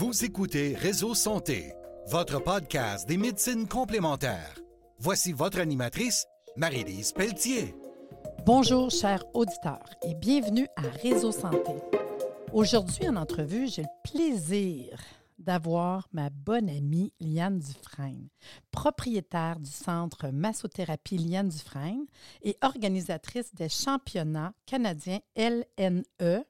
Vous écoutez Réseau Santé, votre podcast des médecines complémentaires. Voici votre animatrice, Marie-Lise Pelletier. Bonjour, chers auditeurs, et bienvenue à Réseau Santé. Aujourd'hui, en entrevue, j'ai le plaisir d'avoir ma bonne amie Liane Dufresne, propriétaire du centre Massothérapie Liane Dufresne et organisatrice des championnats canadiens LNE,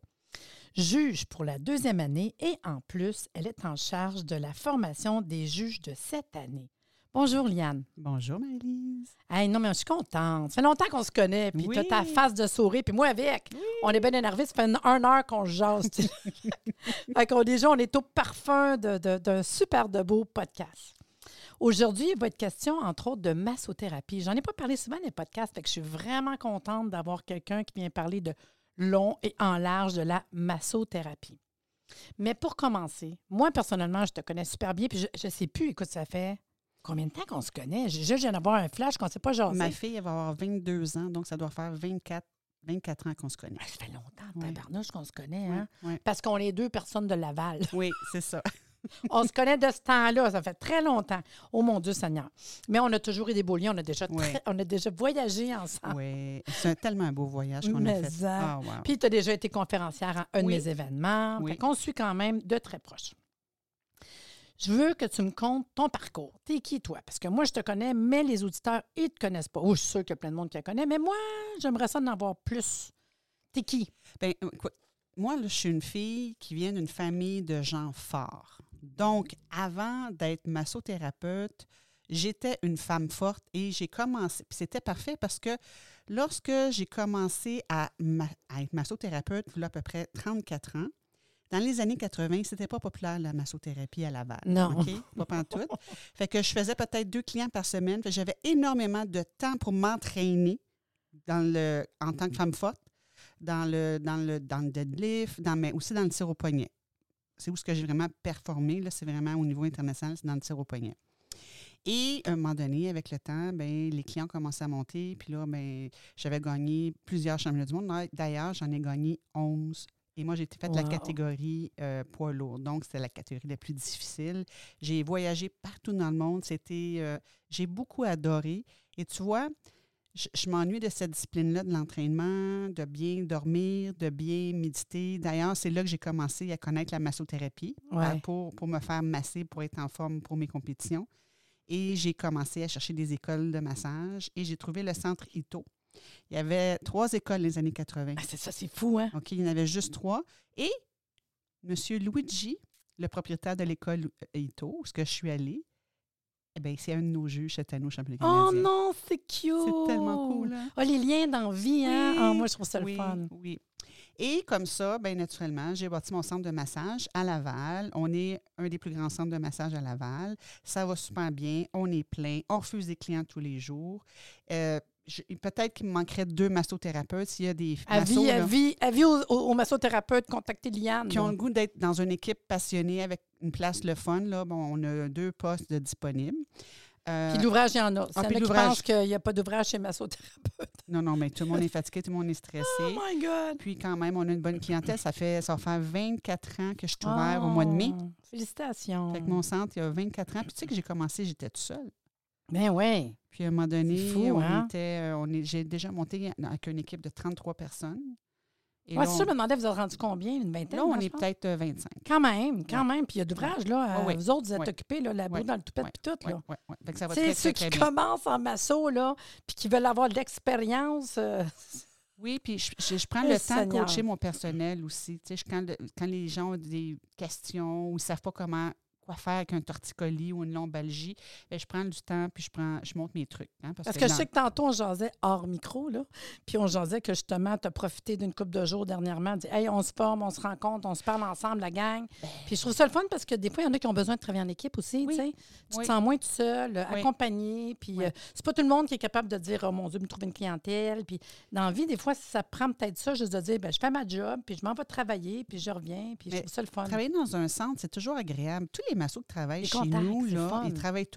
juge pour la deuxième année et en plus, elle est en charge de la formation des juges de cette année. Bonjour Liane. Bonjour Marie-Lise. Hey, non, mais je suis contente. Ça fait longtemps qu'on se connaît, puis tu as ta face de souris, puis moi avec. On est bien énervés, ça fait une, une heure qu'on se jase. fait qu'on, déjà, on est au parfum de- de- d'un super de beau podcast. Aujourd'hui, il va être question, entre autres, de massothérapie. J'en ai pas parlé souvent dans les podcasts, fait que je suis vraiment contente d'avoir quelqu'un qui vient parler de long et en large de la massothérapie. Mais pour commencer, moi, personnellement, je te connais super bien, puis je ne sais plus, écoute, ça fait combien de temps qu'on se connaît? Juste, je viens d'avoir un flash qu'on ne sait pas jaser. Ma fille, elle va avoir 22 ans, donc ça doit faire 24, 24 ans qu'on se connaît. Ah, Ça fait longtemps, Oui. qu'on se connaît, hein? Parce qu'on est deux personnes de Laval. Oui, c'est ça. on se connaît de ce temps-là, ça fait très longtemps. Oh mon Dieu Seigneur. Mais on a toujours eu des beaux liens, on a déjà, Oui. très- on a déjà voyagé ensemble. Oui. C'est un- tellement un beau voyage qu'on a fait. ça. Ah, wow. Puis tu as déjà été conférencière à un Oui. de mes événements. Oui. Se suit quand même de très proche. Je veux que tu me comptes ton parcours. T'es qui, toi? Parce que moi, je te connais, mais les auditeurs, ils ne te connaissent pas. Oh, je suis sûre qu'il y a plein de monde qui te connaît, mais moi, j'aimerais ça en avoir plus. T'es qui? Écoute, moi, là, je suis une fille qui vient d'une famille de gens forts. Donc, avant d'être massothérapeute, j'étais une femme forte et j'ai commencé. C'était parfait parce que lorsque j'ai commencé à, ma- à être massothérapeute, il y a à peu près 34 ans, dans les années 80, c'était pas populaire la massothérapie à Laval. Non. OK? Pas pantoute. Fait que je faisais peut-être deux clients par semaine. J'avais énormément de temps pour m'entraîner dans le, en tant que femme forte, dans le, dans le, dans le deadlift, dans, mais aussi dans le tir au poignet. C'est où ce que j'ai vraiment performé, là, c'est vraiment au niveau international, c'est dans le tir au poignet. Et à un moment donné, avec le temps, ben, les clients commençaient à monter. Puis là, ben, j'avais gagné plusieurs championnats du monde. D'ailleurs, j'en ai gagné 11. Et moi, j'ai été faite la catégorie euh, poids lourd. Donc, c'était la catégorie la plus difficile. J'ai voyagé partout dans le monde. C'était, euh, j'ai beaucoup adoré. Et tu vois, je, je m'ennuie de cette discipline-là, de l'entraînement, de bien dormir, de bien méditer. D'ailleurs, c'est là que j'ai commencé à connaître la massothérapie Ouais. euh, pour, pour me faire masser, pour être en forme pour mes compétitions. Et j'ai commencé à chercher des écoles de massage et j'ai trouvé le centre Ito. Il y avait trois écoles les années 80. Ah, c'est ça, c'est fou, hein? OK, il y en avait juste trois. Et M. Luigi, le propriétaire de l'école Ito, où que je suis allée, eh bien, c'est un de nos juges cette année au championnat Oh non, c'est cute! C'est tellement cool, hein? Ah, les liens d'envie, hein? Oui, Ah, moi, je trouve ça oui, le fun. Oui. Et comme ça, bien naturellement, j'ai bâti mon centre de massage à Laval. On est un des plus grands centres de massage à Laval. Ça va super bien. On est plein. On refuse des clients tous les jours. Euh, Peut-être qu'il me manquerait deux massothérapeutes s'il y a des massos, Avis, là, avis, avis aux, massothérapeutes, contactez Liane. qui ont là. le goût d'être dans une équipe passionnée avec une place le fun. Là. Bon, on a deux postes de disponibles. Euh, Puis l'ouvrage, il y en a. S'il y en puis a qui l'ouvrage- pensent qu'il n'y a pas d'ouvrage chez massothérapeute? non, non, mais tout le monde est fatigué, tout le monde est stressé. Oh my God! Puis quand même, on a une bonne clientèle. Ça fait ça va faire 24 ans que je suis ouvert au mois de mai. Oh, Félicitations. Fait que mon centre, il y a 24 ans. Puis tu sais que j'ai commencé, j'étais toute seule. Ben oui. Puis à un moment donné, C'est fou, on hein? était, euh, on est, j'ai déjà monté avec une équipe de 33 personnes. Et Moi, là, c'est ça, je me demandais, vous avez rendu combien? Une vingtaine? là, on est peut-être euh, 25. Quand même, quand Ouais. même. Puis il y a d'ouvrage, là. Euh. Vous autres, vous êtes Ouais. occupés, là, la boue Ouais. dans le toupette, Ouais. puis tout, Ouais, là. ouais, ouais. Sais, ceux très, qui bien. commencent en masso, là, puis qui veulent avoir de l'expérience, euh, Oui, puis je, je- je prends Eh, le temps de coacher mon personnel aussi. Tu sais, quand, le- quand les gens ont des questions ou ne savent pas comment quoi faire avec un torticolis ou une lombalgie, ben, je prends du temps puis je prends je monte mes trucs. hein, parce Parce que que je sais que tantôt, on jasait hors micro, là. Puis on jasait que justement, tu as profité d'une couple de jours dernièrement. Dit, hey, on se forme, on se rencontre, on se parle ensemble, la gang. Puis je trouve ça le fun parce que des fois, il y en a qui ont besoin de travailler en équipe aussi. Oui. Tu sais. Tu Oui. te sens moins tout seul, Oui. accompagné. Puis euh, c'est pas tout le monde qui est capable de dire, oh mon Dieu, me trouver une clientèle. Puis dans la vie, des fois, ça prend peut-être ça, juste de dire, ben, je fais ma job, puis je m'en vais travailler, puis je reviens, puis je trouve ça le fun. Travailler dans un centre, c'est toujours agréable. Tous les massos qui travaillent chez contacts, nous, là, ils travaillent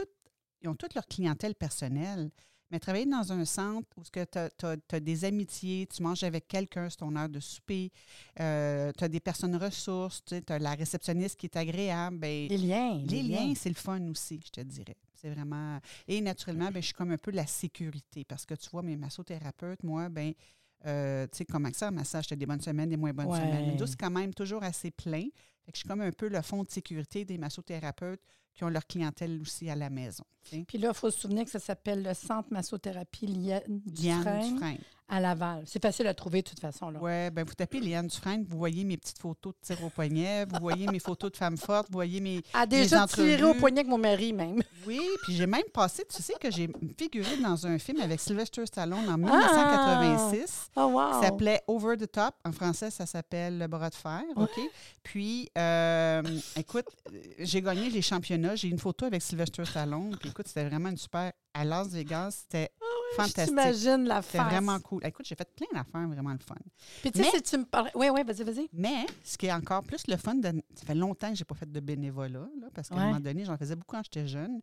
ils ont toute leur clientèle personnelle. Mais travailler dans un centre où tu as, des amitiés, tu manges avec quelqu'un, c'est ton heure de souper, euh, tu as des personnes ressources, tu as la réceptionniste qui est agréable. Ben, les liens. Les, liens, c'est le fun aussi, je te dirais. C'est vraiment. Et naturellement, ben, je suis comme un peu la sécurité parce que tu vois, mes massothérapeutes, moi, ben, euh, tu sais, comme ça, massage, tu as des bonnes semaines, des moins bonnes semaines. Mais c'est quand même toujours assez plein. Je suis comme un peu le fond de sécurité des massothérapeutes qui ont leur clientèle aussi à la maison. Puis là, il faut se souvenir que ça s'appelle le Centre Massothérapie Liane Dufresne à Laval. C'est facile à trouver de toute façon. Oui, bien, vous tapez Liane Dufresne, vous voyez mes petites photos de tir au poignet, vous voyez mes photos de femmes fortes, vous voyez mes. Ah, déjà tiré au poignet avec mon mari, même. Oui, puis j'ai même passé, tu sais que j'ai figuré dans un film avec Sylvester Stallone en 1986. Ah! Oh, wow. Ça s'appelait Over the Top. En français, ça s'appelle Le bras de fer. OK? Puis, euh, écoute, j'ai gagné les championnats. J'ai une photo avec Sylvester Stallone. Puis, écoute, c'était vraiment une super. À Las Vegas, c'était ah fantastique. J'imagine la. C'était vraiment cool. Écoute, j'ai fait plein d'affaires vraiment le fun. Puis, tu sais, si tu me parles. Oui, oui, vas-y, vas-y. Mais, ce qui est encore plus le fun, de... ça fait longtemps que je n'ai pas fait de bénévolat, là, parce qu'à un moment donné, j'en faisais beaucoup quand j'étais jeune.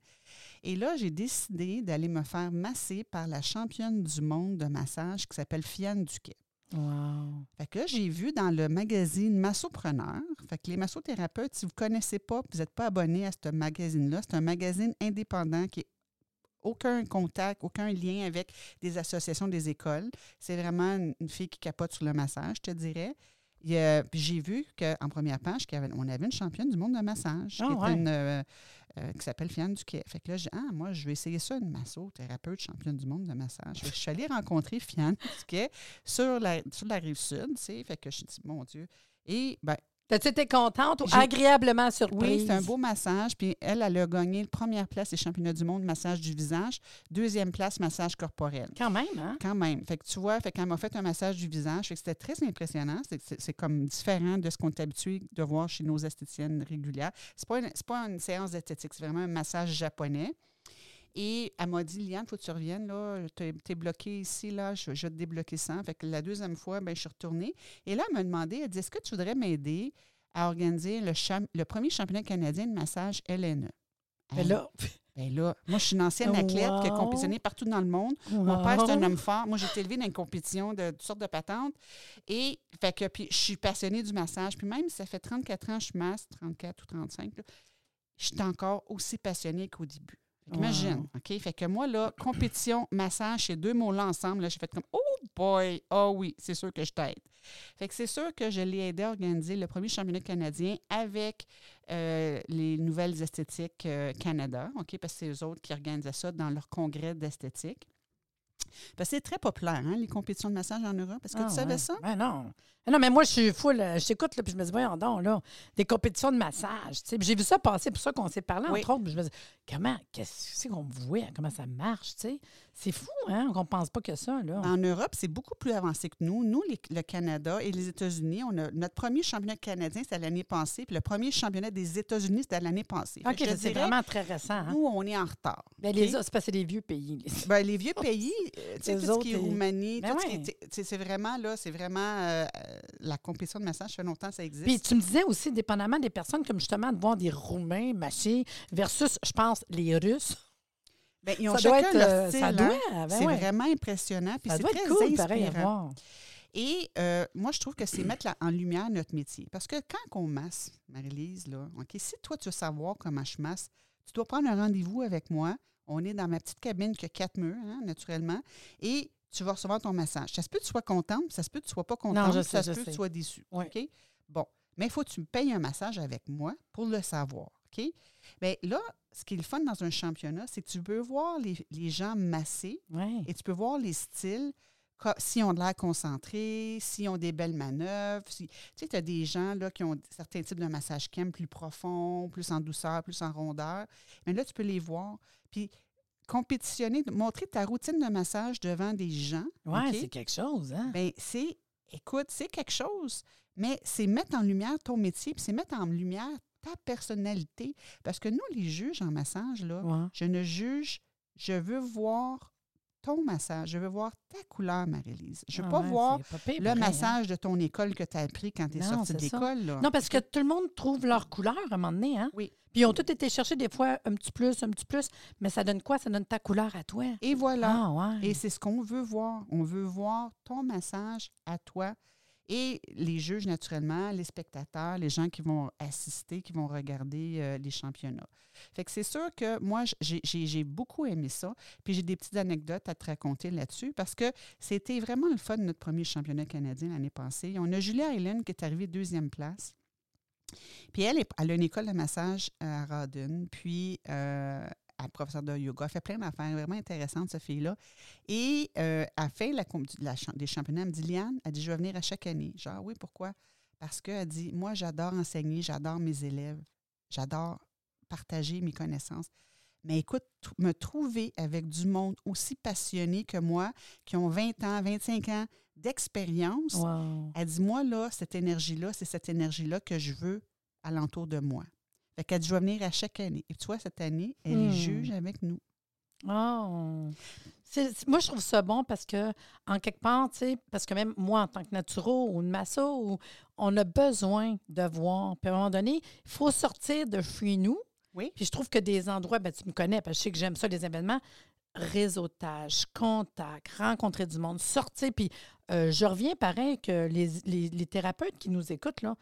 Et là, j'ai décidé d'aller me faire masser par la championne du monde de massage qui s'appelle Fiane Duquet. Wow. Fait que j'ai vu dans le magazine Massopreneur, fait que les massothérapeutes, si vous ne connaissez pas, vous n'êtes pas abonné à ce magazine-là, c'est un magazine indépendant qui n'a aucun contact, aucun lien avec des associations des écoles. C'est vraiment une fille qui capote sur le massage, je te dirais. J'ai vu qu'en première page, on avait une championne du monde de massage, qui, ah, une, euh, euh, qui s'appelle Fiane Duquet. Fait que là, j'ai ah, moi, je vais essayer ça, une masso-thérapeute championne du monde de massage. je suis allée rencontrer Fiane Duquet sur la, sur la rive sud, tu sais. Fait que je me dit, mon Dieu. Et ben, T'as-tu été contente ou agréablement surprise? Oui, c'est un beau massage. Puis elle, elle a gagné la première place des championnats du monde massage du visage. Deuxième place, massage corporel. Quand même, hein? Quand même. Fait que tu vois, fait qu'elle m'a fait un massage du visage. Fait que c'était très impressionnant. C'est comme différent de ce qu'on est habitué de voir chez nos esthéticiennes régulières. C'est pas, une, pas une séance d'esthétique, c'est vraiment un massage japonais. Et elle m'a dit, Liane, il faut que tu reviennes, là, tu es, bloqué ici, là, je, je, vais te débloquer ça. Fait que la deuxième fois, ben, je suis retournée. Et là, elle m'a demandé, elle dit, est-ce que tu voudrais m'aider à organiser le, le, premier championnat canadien de massage LNE? Ben là... Ben là, moi, je suis une ancienne athlète qui a compétitionné partout dans le monde. Mon père, c'est un homme fort. Moi, j'ai été élevée dans une compétition de toutes sortes de patentes. Et fait que, puis, je suis passionnée du massage. Puis même si ça fait 34 ans que je masse, 34 ou 35, je suis encore aussi passionnée qu'au début. Imagine, OK? Fait que moi, là, compétition, massage, ces deux mots-là ensemble, là, j'ai fait comme Oh boy! Oh oui, c'est sûr que je t'aide. Fait que c'est sûr que je l'ai aidé à organiser le premier championnat canadien avec euh, les Nouvelles Esthétiques euh, Canada, OK? Parce que c'est eux autres qui organisaient ça dans leur congrès d'esthétique. Parce que c'est très populaire, hein, les compétitions de massage en Europe. Est-ce que tu ah, savais ça? Ben non. Non, mais moi, je suis full. Je t'écoute, puis je me dis, voyons donc, là, des compétitions de massage. J'ai vu ça passer, c'est pour ça qu'on s'est parlé, entre autres. je me dis, comment, qu'est-ce qu'on voit, comment ça marche, tu sais? C'est fou, hein, qu'on ne pense pas que ça, là. En Europe, c'est beaucoup plus avancé que nous. Nous, le Canada et les États-Unis, on a notre premier championnat canadien, c'était l'année passée, puis le premier championnat des États-Unis, c'était l'année passée. OK, c'est vraiment très récent. Hein? Nous, on est en retard. Ben, les c'est parce que c'est les vieux pays. Les, ben, les vieux pays, euh, tu sais, tout ce qui est Roumanie, ben c'est vraiment, là, c'est vraiment euh, la compétition de massage, ça fait longtemps que ça existe. Puis tu me disais aussi, dépendamment des personnes, comme justement de voir des Roumains masser versus, je pense, les Russes. Bien, ils ont ça chacun leur euh, style. Hein. Ben c'est vraiment impressionnant. Puis c'est très cool, inspirant. Et euh, moi, je trouve que c'est mettre en lumière notre métier. Parce que quand on masse, Marie-Lise, là, OK, si toi, tu veux savoir comment je masse, tu dois prendre un rendez-vous avec moi. On est dans ma petite cabine qui a quatre murs, hein, naturellement. Et tu vas recevoir ton massage. Ça se peut que tu sois contente, ça se peut que tu ne sois pas contente, ça se peut que tu sois déçue. OK? Bon. Mais il faut que tu me payes un massage avec moi pour le savoir. OK? Bien là, ce qui est le fun dans un championnat, c'est que tu peux voir les, gens masser et tu peux voir les styles, s'ils ont de l'air concentré, s'ils ont des belles manœuvres. tu sais, tu as des gens là, qui ont certains types de massage chem plus profond, plus en douceur, plus en rondeur. Mais là, tu peux les voir. Puis compétitionner, montrer ta routine de massage devant des gens. Oui, c'est quelque chose. Hein? Bien, c'est, écoute, c'est quelque chose, mais c'est mettre en lumière ton métier, puis c'est mettre en lumière ta personnalité. Parce que nous, les juges en massage, là, je ne juge, je veux voir ton massage. Je veux voir ta couleur, Marie-Lise. Je veux Ah pas ouais, voir c'est pas pire, le pareil, hein. massage de ton école que tu as appris quand tu es sortie là. Non, parce que tout le monde trouve leur couleur à un moment donné, hein? Oui. Puis ils ont tous été chercher des fois un petit plus, un petit plus, mais ça donne quoi? Ça donne ta couleur à toi. Et voilà. Ah, ouais. Et c'est ce qu'on veut voir. On veut voir ton massage à toi. Et les juges, naturellement, les spectateurs, les gens qui vont assister, qui vont regarder euh, les championnats. Fait que c'est sûr que moi, j'ai- beaucoup aimé ça. Puis j'ai des petites anecdotes à te raconter là-dessus parce que c'était vraiment le fun de notre premier championnat canadien l'année passée. On a Julia Hélène qui est arrivée deuxième place. Puis elle, elle a une école de massage à Rawdon, puis euh, professeure de yoga. Elle fait plein d'affaires vraiment intéressantes, cette fille-là. Et euh, à la fin la, des championnats, elle me dit Liane, elle dit Je vais venir à chaque année. Genre, oui, pourquoi? Parce qu'elle dit Moi, j'adore enseigner, j'adore mes élèves, j'adore partager mes connaissances. Mais écoute, me trouver avec du monde aussi passionné que moi, qui ont 20 ans, 25 ans d'expérience, Wow. elle dit, moi, là, cette énergie-là, c'est cette énergie-là que je veux alentour de moi. Fait qu'elle dit, je vais venir à chaque année. Et tu vois, cette année, elle Hmm. est juge avec nous. Oh. Moi, je trouve ça bon parce que, en quelque part, tu sais, parce que même moi, en tant que naturo ou de masso, on a besoin de voir. Puis à un moment donné, il faut sortir de chez nous. Oui. Puis je trouve que des endroits, ben, tu me connais, parce que je sais que j'aime ça, les événements, réseautage, contact, rencontrer du monde, sortir. Puis euh, je reviens pareil que les, les- les thérapeutes qui nous écoutent, là,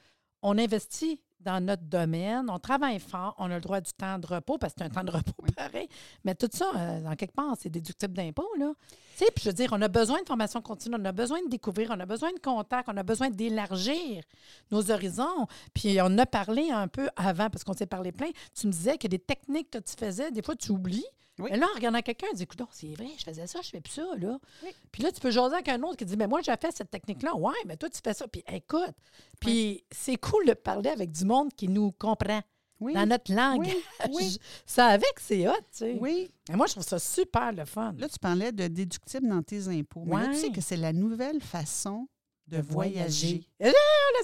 on investit dans notre domaine, on travaille fort, on a le droit du temps de repos, parce que c'est un temps de repos Oui. pareil. Mais tout ça, euh, en quelque part, c'est déductible d'impôts, là. Tu sais, puis je veux dire, on a besoin de formation continue, on a besoin de découvrir, on a besoin de contact, on a besoin d'élargir nos horizons. Puis on a parlé un peu avant, parce qu'on s'est parlé plein. Tu me disais que des techniques que tu faisais, des fois, tu oublies. Oui. Mais là, en regardant quelqu'un, tu dis, écoute, c'est vrai, je faisais ça, je fais plus ça, là. Oui. Puis là, tu peux jaser avec un autre qui dit, mais moi, j'ai fait cette technique-là. Ouais, mais toi, tu fais ça. Puis écoute. Puis c'est cool de parler avec du monde qui nous comprend Oui. dans notre langue. Oui, oui. Ça avec, c'est hot, tu sais. Oui. Et moi, je trouve ça super le fun. Là, tu parlais de déductible dans tes impôts. Mais là, tu sais que c'est la nouvelle façon de voyager. Eh là,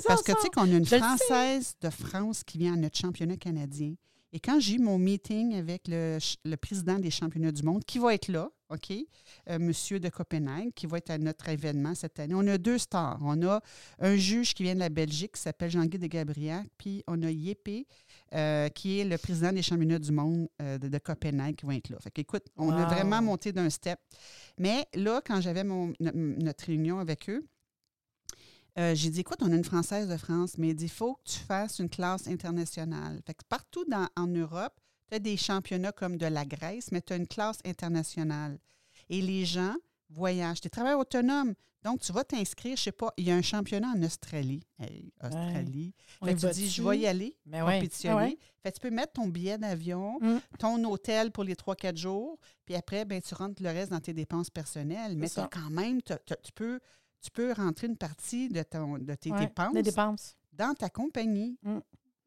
Parce que tu sais qu'on a une Je. Française de France qui vient à notre championnat canadien. Et quand j'ai eu mon meeting avec le, président des championnats du monde, qui va être là, OK, euh, Monsieur de Copenhague, qui va être à notre événement cette année, on a deux stars. On a un juge qui vient de la Belgique, qui s'appelle Jean-Guy de Gabriac, puis on a Yépé, euh, qui est le président des championnats du monde euh, de, de Copenhague, qui va être là. Fait qu'écoute, on a vraiment monté d'un step. Mais là, quand j'avais notre réunion avec eux, euh, j'ai dit, écoute, on a une Française de France, mais il dit, il faut que tu fasses une classe internationale. Fait que partout dans- en Europe, tu as des championnats comme de la Grèce, mais tu as une classe internationale. Et les gens voyagent. Tu es travailleur autonome. Donc, tu vas t'inscrire, je sais pas, il y a un championnat en Australie. Hey, Australie. Fait que tu dis, je vais y aller, Mais ouais. compétitionner. Ouais. Fait que tu peux mettre ton billet d'avion, Mm. ton hôtel pour les 3-4 jours, puis après, ben, tu rentres le reste dans tes dépenses personnelles. Mais quand même, tu, peux, tu peux rentrer une partie de, ton, de tes Ouais, dépenses dans ta compagnie. Mm.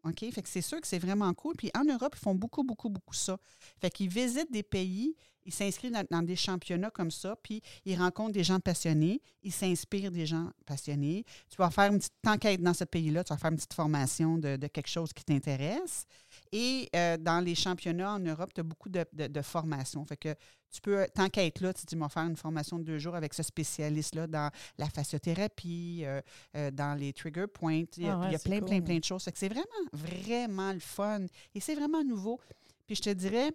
OK? Fait que c'est sûr que c'est vraiment cool. Puis en Europe, ils font beaucoup, beaucoup, beaucoup ça. Fait qu'ils visitent des pays, ils s'inscrivent dans, dans des championnats comme ça, puis ils rencontrent des gens passionnés, ils s'inspirent des gens passionnés. Tu vas faire une petite enquête dans ce pays-là, tu vas faire une petite formation de, de quelque chose qui t'intéresse. Et euh, dans les championnats en Europe, tu as beaucoup de, de, de formations. Fait que tu peux, t'enquêtes là, tu te dis, moi, faire une formation de deux jours avec ce spécialiste-là dans la fasciothérapie, euh, euh, dans les trigger points. Il y a, Ah ouais, il y a c'est plein, plein, plein de choses. Fait que c'est vraiment, vraiment le fun. Et c'est vraiment nouveau. Puis je te dirais,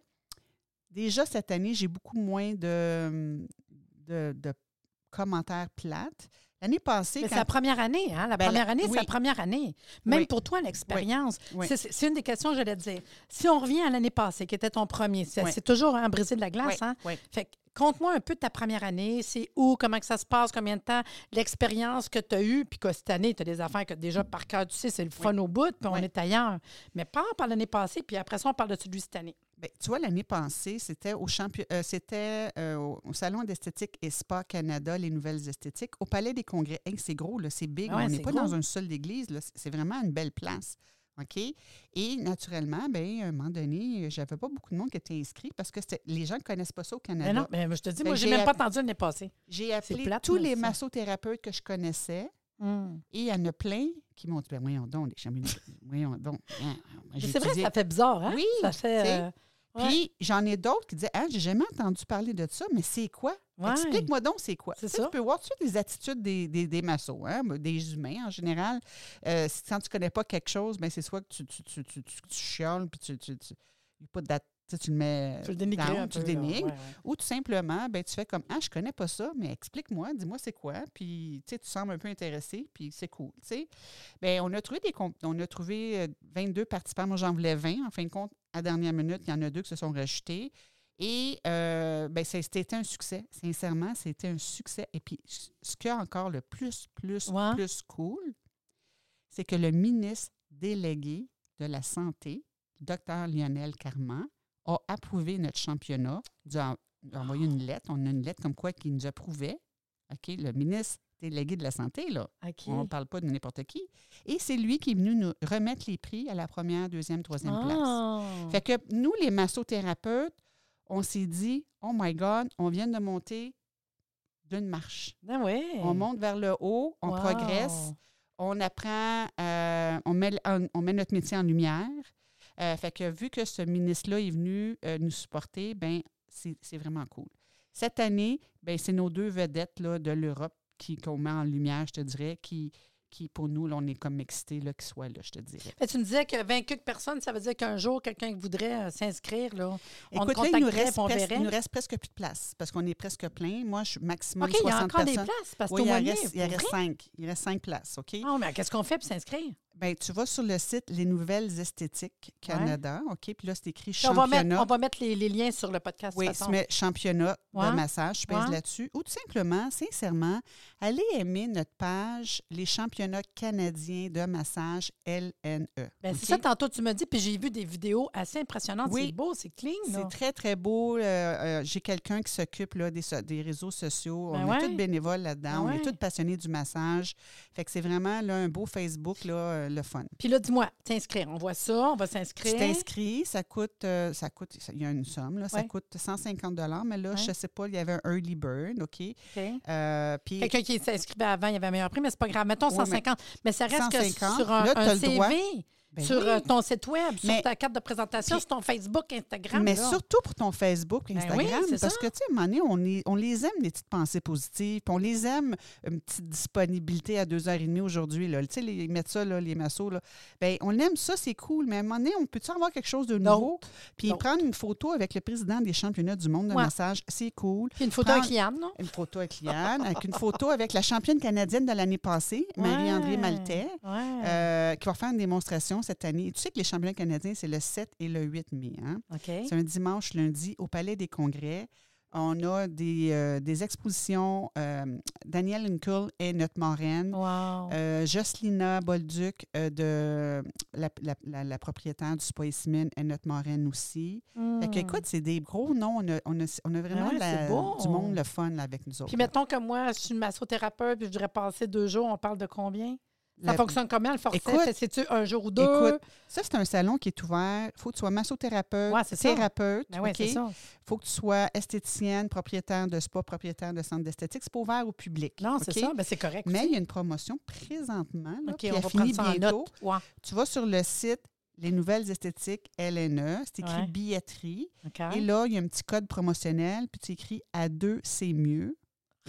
déjà cette année, j'ai beaucoup moins de, de, de commentaires plates. L'année passée, Mais c'est quand- la première année, hein? La Ben, première année, c'est la première année. Même Oui. pour toi, l'expérience. Oui. C'est- une des questions que j'allais te dire. Si on revient à l'année passée, qui était ton premier, c'est toujours un briser de la glace, hein? oui. Fait que, conte-moi un peu de ta première année. C'est où, comment que ça se passe, combien de temps, l'expérience que tu as eue, puis que cette année, tu as des affaires que déjà par cœur, tu sais, c'est le fun au bout, puis on est ailleurs. Mais parle par l'année passée, puis après ça, on parle de celui de cette année. Ben, tu vois, l'année passée, c'était au euh, c'était euh, au, Salon d'esthétique et Spa Canada, les nouvelles esthétiques, au Palais des Congrès. Hey, c'est gros, là, c'est big. Ah ouais, on n'est pas gros. dans une seule église. là, c'est- vraiment une belle place. OK? Et naturellement, ben, à un moment donné, j'avais pas beaucoup de monde qui était inscrit parce que c'était- les gens ne connaissent pas ça au Mais Canada. non, mais je te dis, Fait moi, j'ai même pas entendu l'année passée. J'ai appelé plate, tous mais les massothérapeutes que je connaissais Hum. et il y en a plein qui m'ont dit ben, voyons donc, les championnats. voyons donc. hein, Mais C'est vrai, ça fait bizarre, hein? Oui, Ça fait. Euh, ouais. Puis j'en ai d'autres qui disaient Ah, j'ai jamais entendu parler de ça, mais c'est quoi? Explique-moi donc c'est quoi. Tu sais, ça. Tu peux voir tout de suite les attitudes des, des, des massos, hein, des humains en général. Euh, si- quand tu connais pas quelque chose, ben c'est soit que tu, tu, tu, tu, tu, chiales, puis tu, tu, tu, le mets Tu le dénigres down, un tu peu. le dénigres. Ouais, ouais. Ou tout simplement, ben, tu fais comme Ah, je connais pas ça, mais explique-moi, dis-moi c'est quoi. Puis tu sais, tu sembles un peu intéressé, puis c'est cool. tu sais. Ben, on a trouvé des on a trouvé euh, 22 participants. Moi, j'en voulais 20. En fin de compte, à dernière minute, il y en a deux qui se sont rajoutés. Et euh, ben, c'était un succès. Sincèrement, c'était un succès. Et puis, ce qui est encore le plus, plus, Ouais. plus cool, c'est que le ministre délégué de la Santé, Dr Lionel Carman, a approuvé notre championnat. Il a envoyé une lettre. On a une lettre comme quoi qu'il nous approuvait. OK, le ministre délégué de la Santé, là. On ne parle pas de n'importe qui. Et c'est lui qui est venu nous remettre les prix à la première, deuxième, troisième place. Ah. Fait que nous, les massothérapeutes, on s'est dit, oh my God, on vient de monter d'une marche. Ben ouais. On monte vers le haut, on Wow. progresse, on apprend, euh, on, met, on, on met notre métier en lumière. Euh, fait que vu que ce ministre-là est venu euh, nous supporter, ben c'est c'est vraiment cool. Cette année, ben c'est nos deux vedettes là, de l'Europe qui qu'on met en lumière, je te dirais, qui, qui pour nous, là, on est comme excités là, qu'ils soient là, je te dirais. Mais tu me disais que 20 quelques personnes, ça veut dire qu'un jour, quelqu'un qui voudrait euh, s'inscrire, là, on Écoute, te là, il nous, reste on presque, il nous reste presque plus de place parce qu'on est presque plein. Moi, je suis maximum OK, il y 60 a encore des places parce que Oui, c'est il reste, il en reste cinq. Il reste cinq places, OK? Ah, mais qu'est-ce qu'on fait pour s'inscrire? Ben, tu vas sur le site Les Nouvelles Esthétiques Canada, OK? Puis là, c'est écrit Puis On va, championnat. mettre, on va mettre les, les liens sur le podcast. oui, tu mets championnat Ouais. de massage, pèses Ouais. là-dessus. Ou tout simplement, sincèrement, allez aimer notre page Les championnats canadiens de massage LNE. Ben, OK? C'est ça, tantôt, tu me dis, puis j'ai vu des vidéos assez impressionnantes. Oui. C'est beau, c'est clean. C'est très, très beau. Euh, euh, J'ai quelqu'un qui s'occupe des, des réseaux sociaux. Ben on ouais. est tous bénévoles là-dedans. Ben On est tous passionnés du massage. Fait que c'est vraiment là, un beau Facebook, là, euh, le fun. Puis là, dis-moi, t'inscrire. On voit ça, on va s'inscrire. Tu t'inscris, ça coûte, euh, ça coûte, il y a une somme, là, ça Ouais. coûte 150 mais là, Ouais. je ne sais pas, il y avait un early bird, OK? Euh, puis Quelqu'un qui s'inscrivait avant, il y avait un meilleur prix, mais c'est pas grave. Mettons Oui, mais 150. Mais, ça reste 150, que sur un, là, un t'as le CV, droit. Ben sur oui. euh, ton site web, sur ta carte de présentation, Puis- sur ton Facebook, Instagram. Mais là. surtout pour ton Facebook, Ben Instagram, oui, parce ça. que, tu sais, à un moment donné, on, est- on les aime, les petites pensées positives, puis on les aime, une petite disponibilité à 2h30 aujourd'hui, là. Tu sais, les, mettre ça, là, les massos, là. Bien, on aime ça, c'est cool, mais à un moment donné, on peut-tu avoir quelque chose de nouveau? Puis prendre une photo avec le président des championnats du monde de Ouais. massage, c'est cool. Puis une photo Prends- avec Yann, non? Une photo avec Liane, avec une photo avec la championne canadienne de l'année passée, Marie-André Ouais. Maltais. Ouais. euh, qui va faire une démonstration cette année. Tu sais que les championnats canadiens, c'est le 7 et le 8 mai. Hein? C'est un dimanche, lundi, au Palais des Congrès. On a des, euh, des expositions. euh, Danielle Uncle est notre marraine. Wow. Euh, Jocelina Bolduc, euh, de la, la- la- la propriétaire du Spa Ismine, est notre marraine aussi. Fait que, Hmm. écoute, c'est des gros noms. On a, on a, on a vraiment ouais, beau. du monde, le fun là, avec nous autres. Puis mettons que moi, je suis une massothérapeute, puis je voudrais passer deux jours, on parle de combien? Ça fonctionne comment le forfait? Écoute, C'est-tu un jour ou deux? Écoute, ça, c'est un salon qui est ouvert. Il faut que tu sois massothérapeute, Ouais, thérapeute. Ben ouais, ça. faut que tu sois esthéticienne, propriétaire de spa, propriétaire de centre d'esthétique. C'est pas ouvert au public. Non, c'est ça. Ben, c'est correct. Mais aussi. il y a une promotion présentement, là, OK, puis on va prendre ça en bientôt. note. Ouais. Tu vas sur le site Les Nouvelles Esthétiques LNE, c'est écrit Ouais. billetterie. Et là, il y a un petit code promotionnel, puis tu écris à deux, c'est mieux.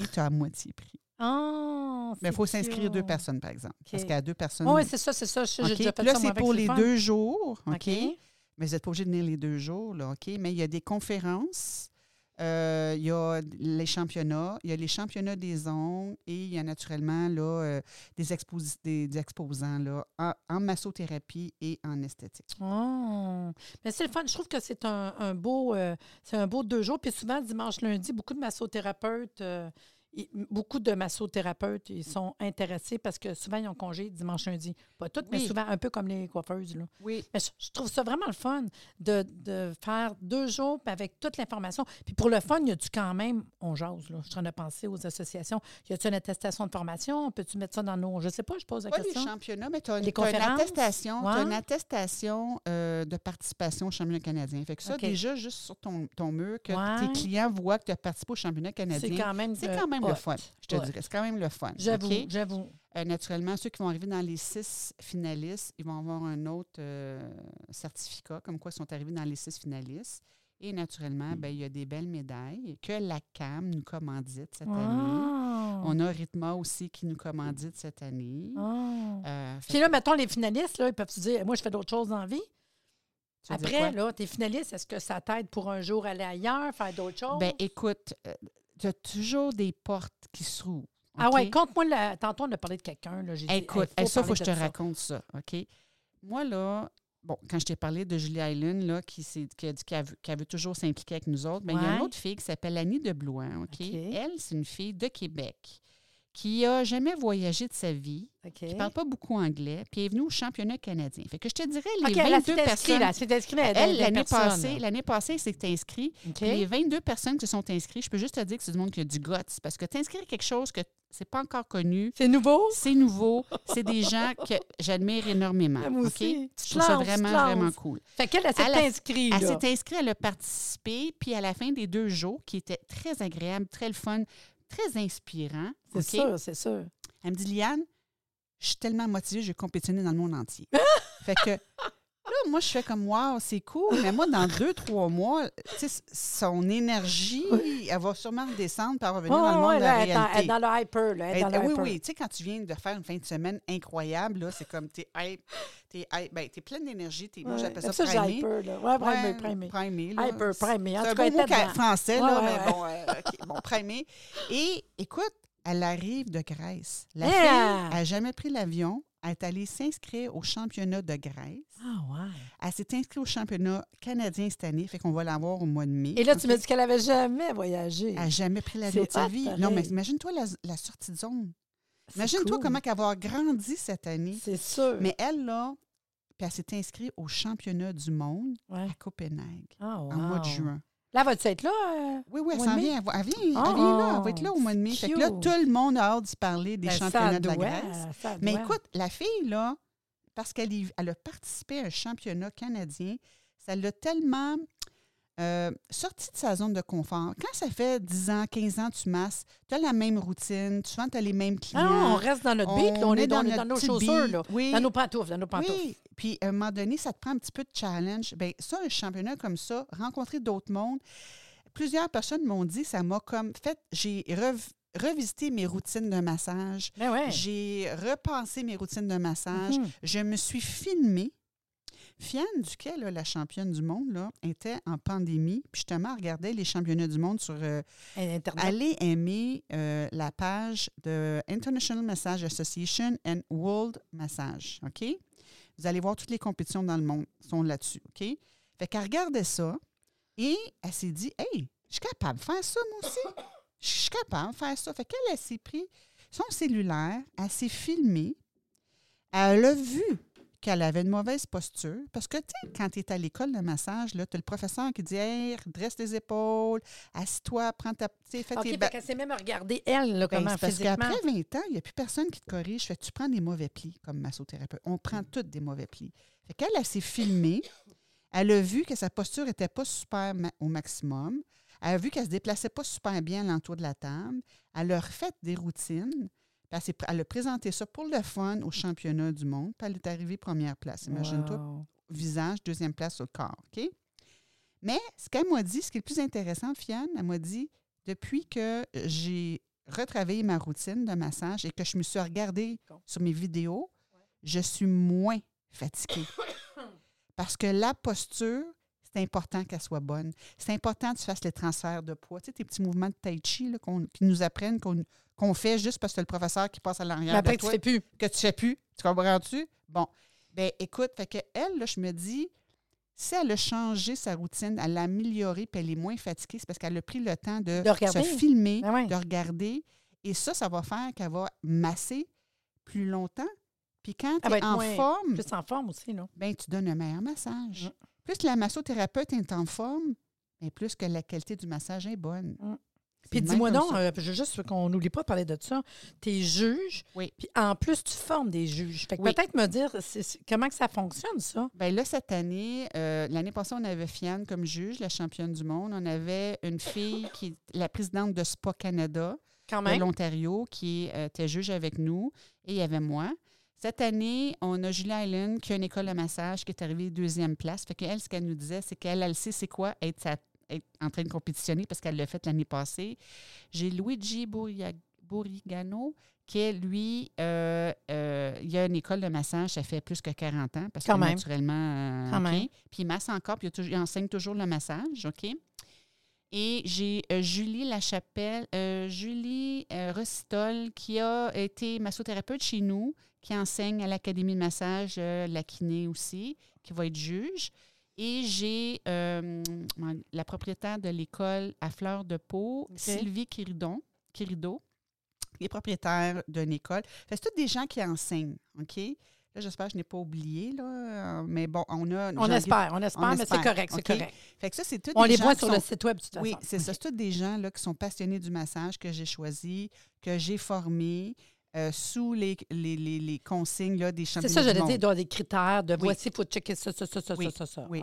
Et tu as à moitié prix. Ah, Mais il faut s'inscrire deux personnes, par exemple. Parce OK. qu'à deux personnes. Oui, c'est ça, c'est ça. Je- déjà fait là, c'est pour le les fun. deux jours. OK? Mais vous n'êtes pas obligé de venir les deux jours, là, OK? Mais il y a des conférences, euh, il y a les championnats, il y a les championnats des ongles et il y a naturellement là, euh, des, expos- des, des exposants là, en, en massothérapie et en esthétique. Oh. Mais c'est le fun. Je trouve que c'est un, un beau euh, c'est un beau deux jours. Puis souvent, dimanche, lundi, beaucoup de massothérapeutes, beaucoup de massothérapeutes, ils sont intéressés parce que souvent, ils ont congé dimanche, lundi. Pas toutes, mais souvent un peu comme les coiffeuses. Là. Oui. Mais je, je trouve ça vraiment le fun de, de faire deux jours avec toute l'information. Puis pour le fun, y a-tu quand même, on jase, là, je suis en train de penser aux associations, y a-tu une attestation de formation? Peux-tu mettre ça dans nos. Je sais pas, je pose la Pas les question. championnats, mais tu as, une attestation, une attestation euh, de participation au championnat canadien. Fait que ça, déjà, juste sur ton, ton mur, que Ouais. tes clients voient que tu as participé au championnat canadien. C'est quand même hot. le fun, je te Hot. dirais. C'est quand même le fun. J'avoue, j'avoue. Euh, naturellement, ceux qui vont arriver dans les six finalistes, ils vont avoir un autre euh, certificat, comme quoi ils sont arrivés dans les six finalistes. Et naturellement, ben, il y a des belles médailles que la CAM nous commandite cette Ah. année. On a Rhythma aussi qui nous commandite cette année. Ah. Euh, Puis là, mettons, les finalistes, là, ils peuvent se dire Moi, je fais d'autres choses dans la vie. tu Après, là, tes finalistes, est-ce que ça t'aide pour un jour aller ailleurs, faire d'autres choses? Ben, écoute, tu as toujours des portes qui s'ouvrent. ah OK? ouais, conte-moi, le- tantôt, on a parlé de quelqu'un. là, j'ai dit, Écoute, Hey, hey, ça, il faut que je te raconte ça, OK? Moi, là, bon, quand je t'ai parlé de Julie Island, là, qui, qui a dit qu'elle veut, toujours s'impliquer avec nous autres, bien, il y a une autre fille qui s'appelle Annie de Blois, OK? OK. Elle, c'est une fille de Québec qui a jamais voyagé de sa vie, qui parle pas beaucoup anglais, puis est venue au championnat canadien. Fait que je te dirais, les OK, elle 22 s'est inscrite, personnes... là, elle s'est inscrite à Elle, des l'année passée, là. l'année passée, c'est que tu inscrit. OK. Puis Les 22 personnes qui se sont inscrites, je peux juste te dire que c'est du monde qui a du guts. Parce que t'inscrire quelque chose que c'est pas encore connu, C'est nouveau? c'est nouveau, c'est des gens que j'admire énormément. Moi aussi. Je trouve ça vraiment, vraiment cool. Fait qu'elle, elle s'est inscrite. Elle là. s'est inscrite, elle a participé, puis à la fin des deux jours, qui étaient très agréables, très le fun, très inspirant, C'est sûr, c'est sûr. Elle me dit, Liane, je suis tellement motivée, je vais compétitionner dans le monde entier. fait que là, moi, je fais comme, wow, c'est cool, mais moi, dans deux, trois mois, son énergie, elle va sûrement redescendre pour revenir dans le Oh, monde ouais, de la elle est dans- réalité. elle est dans le hyper. Là, elle est dans le oui, hyper. oui. Tu sais, quand tu viens de faire une fin de semaine incroyable, là, c'est comme t'es hype, t'es hype, ben, pleine d'énergie. Moi, j'appelle ça, Ça, primé. hyper. Là. Ouais, primé, Ouais, primé. primé, là. Hyper, primé. En C'est tout un cas, mot français, là, ouais, mais bon, euh, bon, primé. Et écoute, elle arrive de Grèce. La Yeah! fille n'a jamais pris l'avion. Elle est allée s'inscrire au championnat de Grèce. Ah, ouais. Elle s'est inscrite au championnat canadien cette année, fait qu'on va l'avoir au mois de mai. Et là, tu me dis qu'elle avait jamais voyagé. Elle n'a jamais pris l'avion de sa vie. pareil. Non, mais imagine-toi la, la sortie de zone. Imagine-toi cool. comment elle va avoir grandi cette année. C'est sûr. Mais elle, là, puis elle s'est inscrite au championnat du monde Ouais. à Copenhague Ah, en mois de juin. Là, vas-tu être là? euh? Oui, oui, elle s'en de vient. Elle, vient, elle Ah, vient là. Elle va être là au mois de mai. Fait que là, tout le monde a hâte d'y parler des Ben, championnats de la doit, Grèce. Mais doit. écoute, la fille, là, parce qu'elle elle a participé à un championnat canadien, ça l'a tellement euh, sorti de sa zone de confort. Quand ça fait 10 ans, 15 ans, tu masses, tu as la même routine, souvent tu as les mêmes clients. Ah non, on reste dans notre beat, on, est dans, notre dans nos chaussures, là. Oui. dans nos pantoufles, dans nos pantoufles. Oui, puis à un moment donné, ça te prend un petit peu de challenge. Bien, ça, un championnat comme ça, rencontrer d'autres mondes, plusieurs personnes m'ont dit, ça m'a comme fait, j'ai rev- revisité mes routines de massage, Ben ouais. j'ai repensé mes routines de massage, Mhm. je me suis filmée. Fiane Duquet, là, la championne du monde, là, était en pandémie, puis justement, regardait les championnats du monde sur euh, Internet. Allez aimer euh, la page de International Massage Association and World Massage, OK? Vous allez voir toutes les compétitions dans le monde sont là-dessus, OK? Fait qu'elle regardait ça et elle s'est dit, hey, je suis capable de faire ça, moi aussi. Je suis capable de faire ça. Fait qu'elle, elle s'est pris son cellulaire, elle s'est filmée, elle a vu qu'elle avait une mauvaise posture. Parce que, tu sais, quand tu es à l'école de massage, tu as le professeur qui dit Hey, dresse tes épaules, assis-toi, prends ta. tu sais, Fais OK, tes fait s'est même regardée, elle, là, Ben, comment c'est parce qu'après 20 ans, il n'y a plus personne qui te corrige. Fait tu prends des mauvais plis comme massothérapeute? On prend toutes des mauvais plis. Fait qu'elle, elle s'est filmée. Elle a vu que sa posture n'était pas super ma- au maximum. Elle a vu qu'elle ne se déplaçait pas super bien l'entour de la table. Elle a refait des routines. Elle, a présenté ça pour le fun au championnat du monde. Puis elle est arrivée première place. Imagine-toi, Wow. visage, deuxième place le corps. OK? Mais ce qu'elle m'a dit, ce qui est le plus intéressant, Fiane, elle m'a dit depuis que j'ai retravaillé ma routine de massage et que je me suis regardée sur mes vidéos, je suis moins fatiguée. Parce que la posture, c'est important qu'elle soit bonne. C'est important que tu fasses les transferts de poids. Tu sais, tes petits mouvements de tai chi là, qu'on- qui nous apprennent, qu'on qu'on fait juste parce que le professeur qui passe à l'arrière Mais de après, tu toi fais plus. que tu fais plus. Tu comprends-tu? Bon. Ben écoute, fait que elle, là, je me dis, si elle a changé sa routine, elle l'a améliorée, puis elle est moins fatiguée, c'est parce qu'elle a pris le temps de, se filmer, Ben ouais. de regarder. Et ça, ça va faire qu'elle va masser plus longtemps. Puis quand tu es en forme, Plus en forme aussi, là. ben, tu donnes un meilleur massage. Mm. Plus la massothérapeute est en forme, ben, plus que la qualité du massage est bonne. Mm. Puis dis-moi ça. euh, je veux juste qu'on n'oublie pas de parler de ça. Tes juges, Oui. puis en plus, tu formes des juges. Fait que Oui. peut-être me dire comment que ça fonctionne, ça? Ben là, cette année, euh, l'année passée, on avait Fiane comme juge, la championne du monde. On avait une fille qui est la présidente de Spa Canada Quand de l'Ontario qui euh, était juge avec nous et il y avait moi. Cette année, on a Julie Island qui a une école de massage qui est arrivée deuxième place. Fait qu'elle, ce qu'elle nous disait, c'est qu'elle, elle sait c'est quoi être sa, être en train de compétitionner parce qu'elle l'a fait l'année passée. J'ai Luigi Borigano, qui est, lui, euh, euh, il a une école de massage, ça fait plus que 40 ans, parce que naturellement, Quand même. Puis il masse encore, puis il, enseigne toujours le massage, OK? Et j'ai Julie Lachapelle, Julie Rossitol, qui a été massothérapeute chez nous, qui enseigne à l'Académie de massage, la kiné aussi, qui va être juge. Et j'ai euh, la propriétaire de l'école à Fleur de Pau, Sylvie Quirido, qui est propriétaire d'une école. C'est tous des gens qui enseignent, OK? Là, j'espère que je n'ai pas oublié, là. Mais bon, on a. On espère, on espère, mais c'est correct, c'est correct. Fait que ça, c'est tout On les voit sur le site web, de toute Oui, c'est ça. C'est tous des gens là, qui sont passionnés du massage que j'ai choisi, que j'ai formé, euh, sous les, les, les, consignes là, des championnats. C'est ça, j'allais dire, il doit y avoir des critères de voici, il faut checker ça, ça, ça, ça, ça, ça. Oui.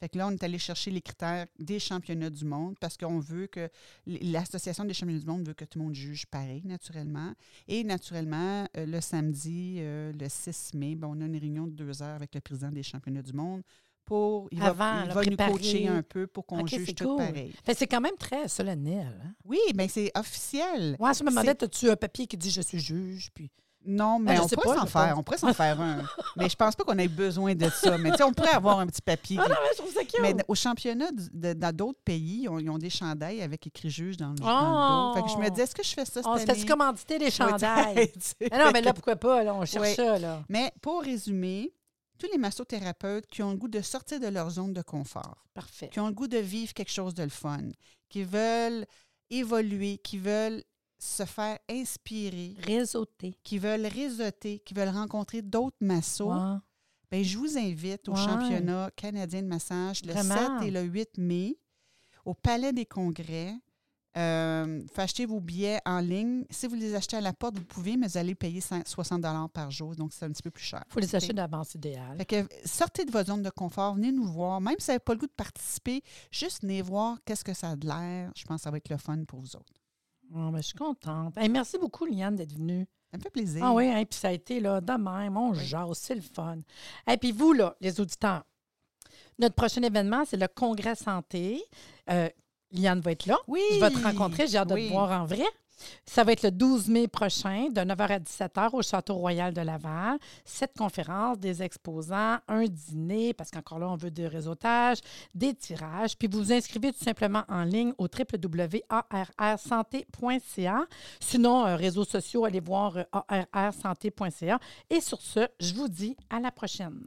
Fait que là, on est allé chercher les critères des championnats du monde parce qu'on veut que l'Association des championnats du monde veut que tout le monde juge pareil, naturellement. Et naturellement, euh, le samedi, euh, le 6 mai, on a une réunion de deux heures avec le président des championnats du monde pour. Il va, nous coacher un peu pour qu'on juge tout pareil. c'est quand même très solennel. Hein? Oui, mais c'est officiel. Moi, à me demandais, as-tu un papier qui dit je suis juge? Puis... Non, mais on, pourrait s'en faire. On pourrait s'en faire un. mais je pense pas qu'on ait besoin de ça. Mais on pourrait avoir un petit papier. Ah non, mais je trouve ça cute. Mais au championnat, dans d'autres pays, ils ont, des chandails avec écrit juge dans le, dos. Fait que je me dis, est-ce que je fais ça cette on année? On se fait commanditer des chandails? non, mais là, pourquoi pas? Là, on cherche ça. Là. Mais pour résumer, tous les massothérapeutes qui ont le goût de sortir de leur zone de confort. Parfait. Qui ont le goût de vivre quelque chose de le fun, qui veulent évoluer, qui veulent se faire inspirer. Réseauter. Qui veulent réseauter, qui veulent rencontrer d'autres massos. Ben, je vous invite au championnat canadien de massage le 7 et le 8 mai au Palais des Congrès. Euh, acheter vos billets en ligne. Si vous les achetez à la porte, vous pouvez, mais vous allez payer 60 par jour, donc c'est un petit peu plus cher. Il faut les acheter d'avance idéal. sortez de votre zone de confort, venez nous voir. Même si vous n'avez pas le goût de participer, juste venez voir qu'est-ce que ça a de l'air. Je pense que ça va être le fun pour vous autres. Oh, ben, je suis contente. merci beaucoup, Liane, d'être venue. Ça me fait plaisir. Ah oui, hein, puis ça a été là, de même, on jase, c'est le fun. Et puis vous, là, les auditeurs, notre prochain événement, c'est le Congrès Santé. Euh, Liane va être là. Oui. Je vais te rencontrer. J'ai hâte de te voir en vrai. Ça va être le 12 mai prochain, de 9h à 17h au Château Royal de Laval. Cette conférence, des exposants, un dîner, parce qu'encore là, on veut des réseautages, des tirages. Puis vous vous inscrivez tout simplement en ligne au www.arrsanté.ca. Sinon, euh, réseaux sociaux, allez voir euh, arrsanté.ca. Et sur ce, je vous dis à la prochaine.